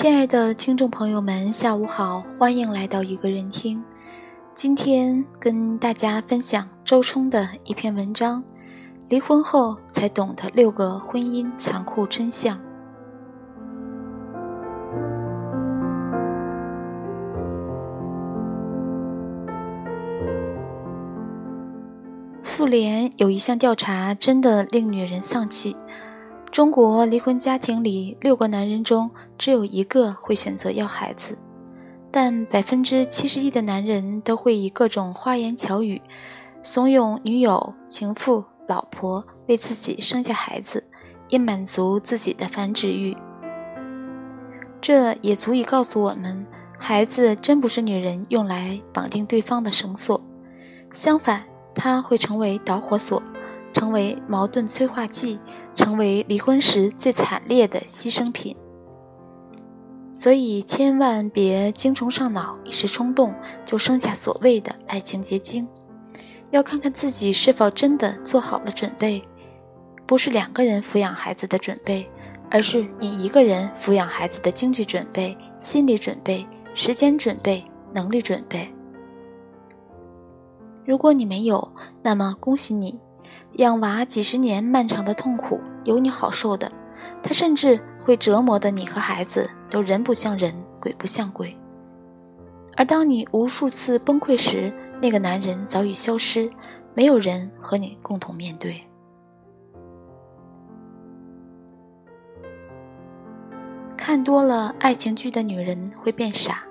亲爱的听众朋友们，下午好，欢迎来到一个人听。今天跟大家分享周冲的一篇文章：离婚后才懂得六个婚姻残酷真相。妇联有一项调查，真的令女人丧气。中国离婚家庭里，六个男人中只有一个会选择要孩子，但百分之七十一的男人都会以各种花言巧语怂恿女友、情妇、老婆为自己生下孩子，以满足自己的繁殖欲。这也足以告诉我们，孩子真不是女人用来绑定对方的绳索，相反，它会成为导火索。成为矛盾催化剂，成为离婚时最惨烈的牺牲品。所以千万别精虫上脑，一时冲动就生下所谓的爱情结晶。要看看自己是否真的做好了准备，不是两个人抚养孩子的准备，而是你一个人抚养孩子的经济准备、心理准备、时间准备、能力准备。如果你没有，那么恭喜你。养娃几十年漫长的痛苦有你好受的，他甚至会折磨的你和孩子都人不像人，鬼不像鬼。而当你无数次崩溃时，那个男人早已消失，没有人和你共同面对。看多了爱情剧的女人会变傻，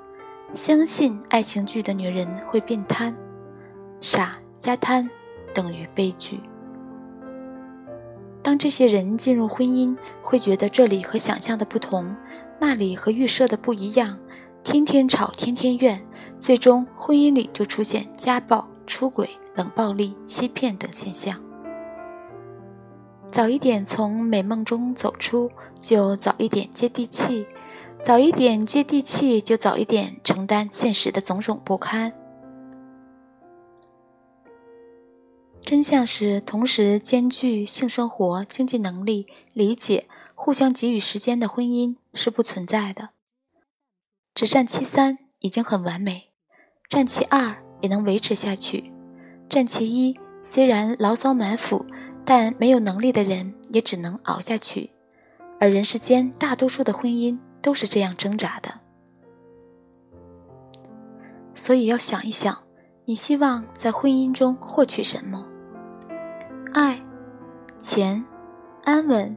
相信爱情剧的女人会变贪，傻加贪等于悲剧。当这些人进入婚姻，会觉得这里和想象的不同，那里和预设的不一样，天天吵，天天怨，最终婚姻里就出现家暴、出轨、冷暴力、欺骗等现象。早一点从美梦中走出，就早一点接地气；早一点接地气，就早一点承担现实的种种不堪。真相是，同时兼具性生活、经济能力、理解、互相给予时间的婚姻是不存在的。只占其三已经很完美，占其二也能维持下去，占其一虽然牢骚满腹，但没有能力的人也只能熬下去。而人世间大多数的婚姻都是这样挣扎的。所以要想一想，你希望在婚姻中获取什么？钱、安稳、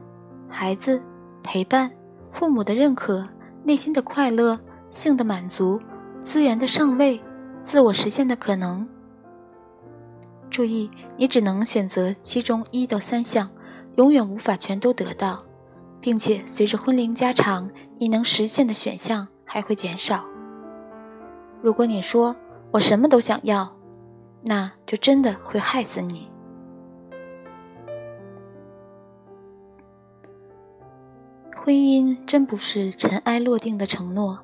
孩子、陪伴、父母的认可、内心的快乐、性的满足、资源的上位、自我实现的可能。注意，你只能选择其中一到三项，永远无法全都得到，并且随着婚龄加长，你能实现的选项还会减少。如果你说我什么都想要，那就真的会害死你。婚姻真不是尘埃落定的承诺，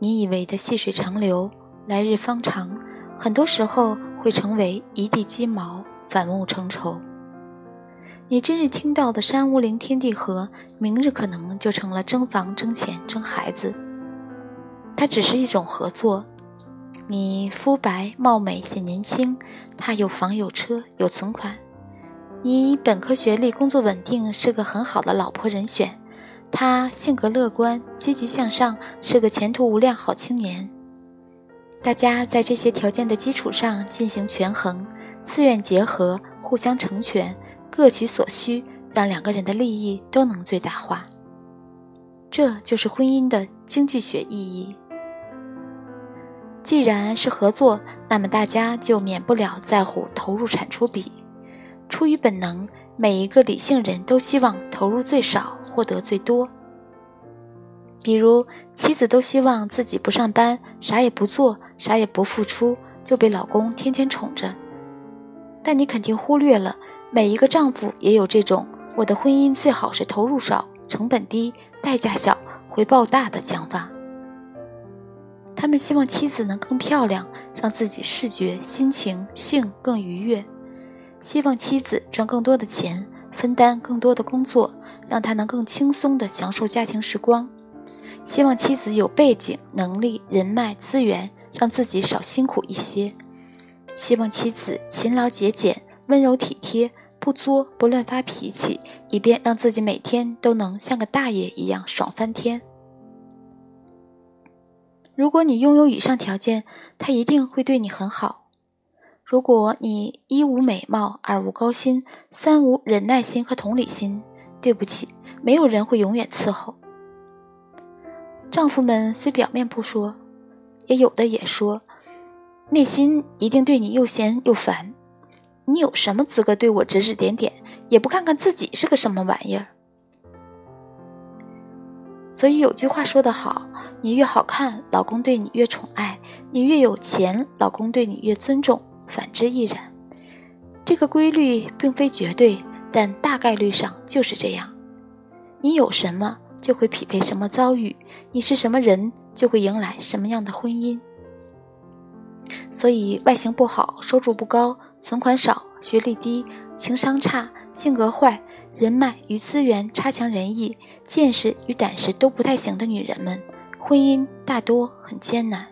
你以为的细水长流、来日方长，很多时候会成为一地鸡毛、反目成仇。你今日听到的山无陵、天地合，明日可能就成了争房、争钱、争孩子。它只是一种合作。你肤白貌美显年轻，他有房有车有存款。你本科学历，工作稳定，是个很好的老婆人选。他性格乐观、积极向上，是个前途无量好青年。大家在这些条件的基础上进行权衡，自愿结合，互相成全，各取所需，让两个人的利益都能最大化。这就是婚姻的经济学意义。既然是合作，那么大家就免不了在乎投入产出比。出于本能，每一个理性人都希望投入最少。获得最多，比如妻子都希望自己不上班，啥也不做，啥也不付出，就被老公天天宠着。但你肯定忽略了，每一个丈夫也有这种“我的婚姻最好是投入少、成本低、代价小、回报大”的想法。他们希望妻子能更漂亮，让自己视觉、心情、性更愉悦；希望妻子赚更多的钱，分担更多的工作。让他能更轻松地享受家庭时光，希望妻子有背景、能力、人脉、资源，让自己少辛苦一些；希望妻子勤劳节俭、温柔体贴，不作不乱发脾气，以便让自己每天都能像个大爷一样爽翻天。如果你拥有以上条件，他一定会对你很好。如果你一无美貌，二无高薪，三无忍耐心和同理心，对不起，没有人会永远伺候。丈夫们虽表面不说，也有的也说，内心一定对你又嫌又烦。你有什么资格对我指指点点？也不看看自己是个什么玩意儿。所以有句话说得好：你越好看，老公对你越宠爱；你越有钱，老公对你越尊重。反之亦然。这个规律并非绝对，但大概率上就是这样。你有什么，就会匹配什么遭遇；你是什么人，就会迎来什么样的婚姻。所以，外形不好、收入不高、存款少、学历低、情商差、性格坏、人脉与资源差强人意、见识与胆识都不太行的女人们，婚姻大多很艰难。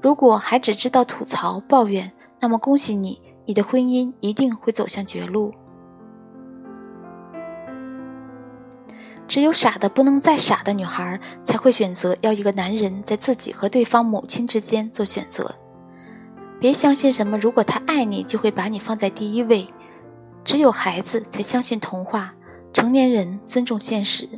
如果还只知道吐槽抱怨，那么恭喜你，你的婚姻一定会走向绝路。只有傻的不能再傻的女孩，才会选择要一个男人在自己和对方母亲之间做选择。别相信什么，如果他爱你，就会把你放在第一位。只有孩子才相信童话，成年人尊重现实。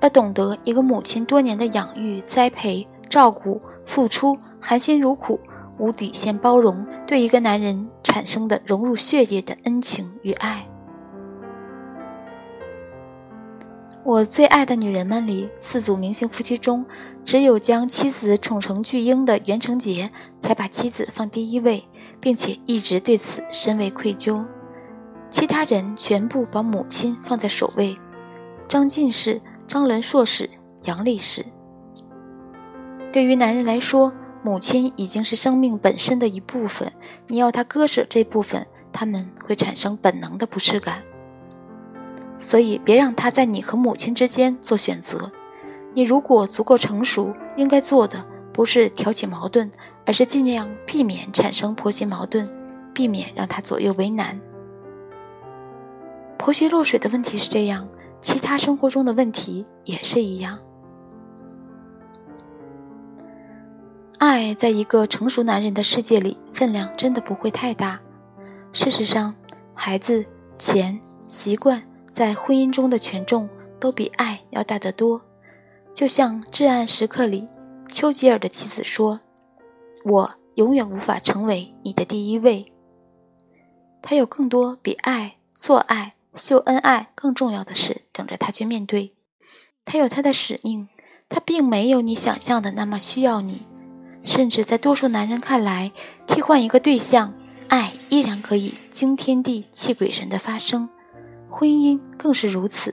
要懂得一个母亲多年的养育、栽培、照顾。付出含辛茹苦、无底线包容，对一个男人产生的融入血液的恩情与爱。我最爱的女人们里，四组明星夫妻中，只有将妻子宠成巨婴的袁成杰，才把妻子放第一位，并且一直对此深为愧疚。其他人全部把母亲放在首位，张晋士、张伦硕士、杨丽士。对于男人来说，母亲已经是生命本身的一部分。你要他割舍这部分，他们会产生本能的不适感。所以，别让他在你和母亲之间做选择。你如果足够成熟，应该做的不是挑起矛盾，而是尽量避免产生婆媳矛盾，避免让他左右为难。婆媳落水的问题是这样，其他生活中的问题也是一样。爱在一个成熟男人的世界里分量真的不会太大。事实上，孩子、钱、习惯在婚姻中的权重都比爱要大得多。就像《至暗时刻》里，丘吉尔的妻子说：“我永远无法成为你的第一位。”他有更多比爱、做爱、秀恩爱更重要的事等着他去面对。他有他的使命，他并没有你想象的那么需要你。甚至在多数男人看来，替换一个对象，爱依然可以惊天地泣鬼神的发生，婚姻更是如此。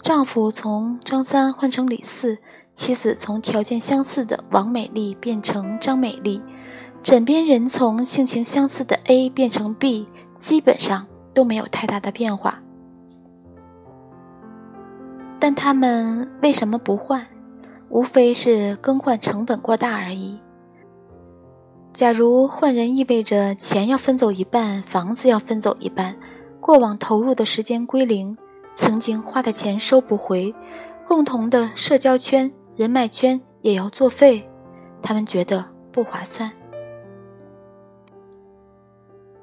丈夫从张三换成李四，妻子从条件相似的王美丽变成张美丽，枕边人从性情相似的 A 变成 B，基本上都没有太大的变化。但他们为什么不换？无非是更换成本过大而已。假如换人意味着钱要分走一半，房子要分走一半，过往投入的时间归零，曾经花的钱收不回，共同的社交圈、人脉圈也要作废，他们觉得不划算。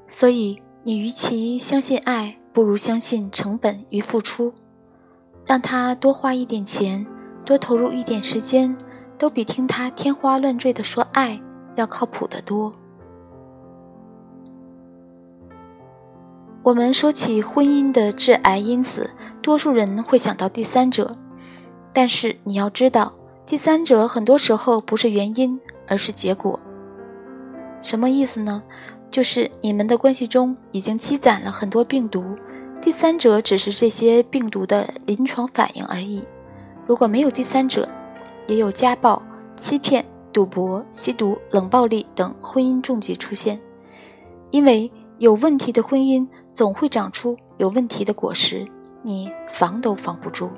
所以，你与其相信爱，不如相信成本与付出，让他多花一点钱。多投入一点时间，都比听他天花乱坠的说爱要靠谱得多。我们说起婚姻的致癌因子，多数人会想到第三者，但是你要知道，第三者很多时候不是原因，而是结果。什么意思呢？就是你们的关系中已经积攒了很多病毒，第三者只是这些病毒的临床反应而已。如果没有第三者，也有家暴、欺骗、赌博、吸毒、冷暴力等婚姻重疾出现。因为有问题的婚姻总会长出有问题的果实，你防都防不住。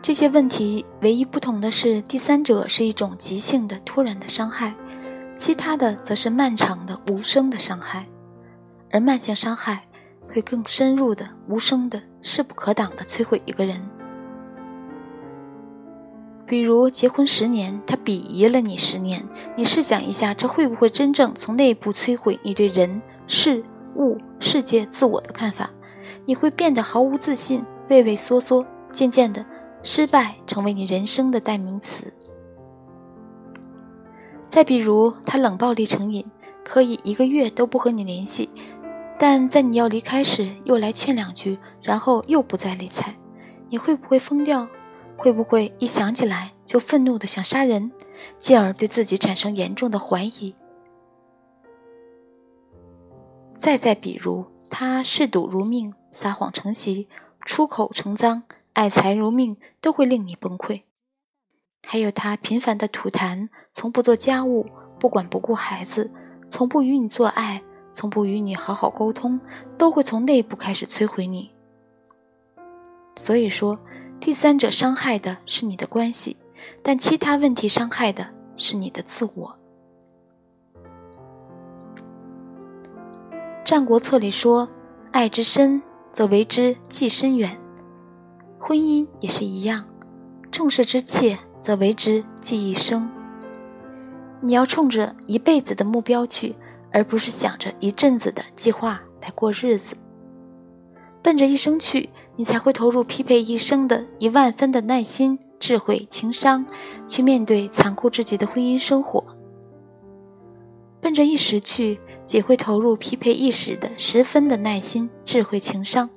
这些问题唯一不同的是，第三者是一种急性的、突然的伤害，其他的则是漫长的、无声的伤害，而慢性伤害会更深入的、无声的、势不可挡的摧毁一个人。比如结婚十年，他鄙夷了你十年，你试想一下，这会不会真正从内部摧毁你对人、事物、世界、自我的看法？你会变得毫无自信，畏畏缩缩，渐渐的。失败成为你人生的代名词。再比如，他冷暴力成瘾，可以一个月都不和你联系，但在你要离开时又来劝两句，然后又不再理睬，你会不会疯掉？会不会一想起来就愤怒的想杀人，进而对自己产生严重的怀疑？再再比如，他嗜赌如命，撒谎成习，出口成脏。爱财如命都会令你崩溃，还有他频繁的吐痰，从不做家务，不管不顾孩子，从不与你做爱，从不与你好好沟通，都会从内部开始摧毁你。所以说，第三者伤害的是你的关系，但其他问题伤害的是你的自我。《战国策》里说：“爱之深，则为之计深远。”婚姻也是一样，重视之切，则为之计一生。你要冲着一辈子的目标去，而不是想着一阵子的计划来过日子。奔着一生去，你才会投入匹配一生的一万分的耐心、智慧、情商，去面对残酷至极的婚姻生活。奔着一时去，只会投入匹配一时的十分的耐心、智慧、情商。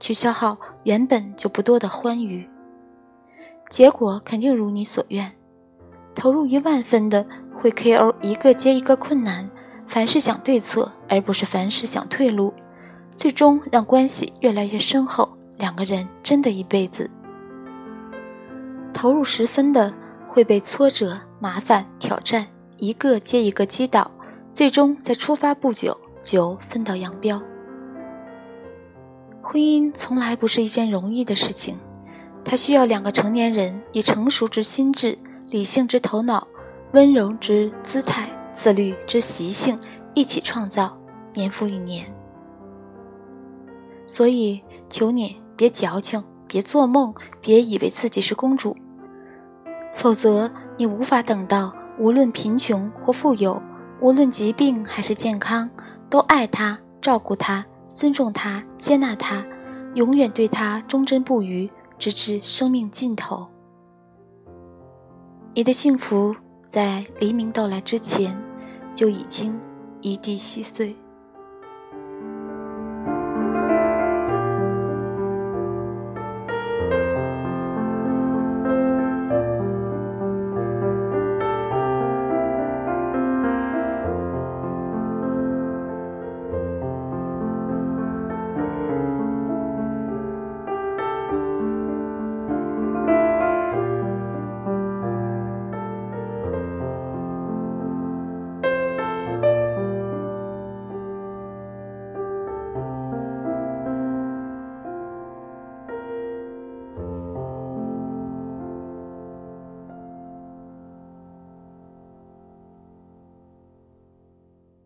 去消耗原本就不多的欢愉，结果肯定如你所愿。投入一万分的，会 KO 一个接一个困难，凡事想对策，而不是凡事想退路，最终让关系越来越深厚，两个人真的一辈子。投入十分的，会被挫折、麻烦、挑战一个接一个击倒，最终在出发不久就分道扬镳。婚姻从来不是一件容易的事情，它需要两个成年人以成熟之心智、理性之头脑、温柔之姿态、自律之习性一起创造，年复一年。所以，求你别矫情，别做梦，别以为自己是公主，否则你无法等到无论贫穷或富有，无论疾病还是健康，都爱他、照顾他。尊重他，接纳他，永远对他忠贞不渝，直至生命尽头。你的幸福在黎明到来之前就已经一地稀碎。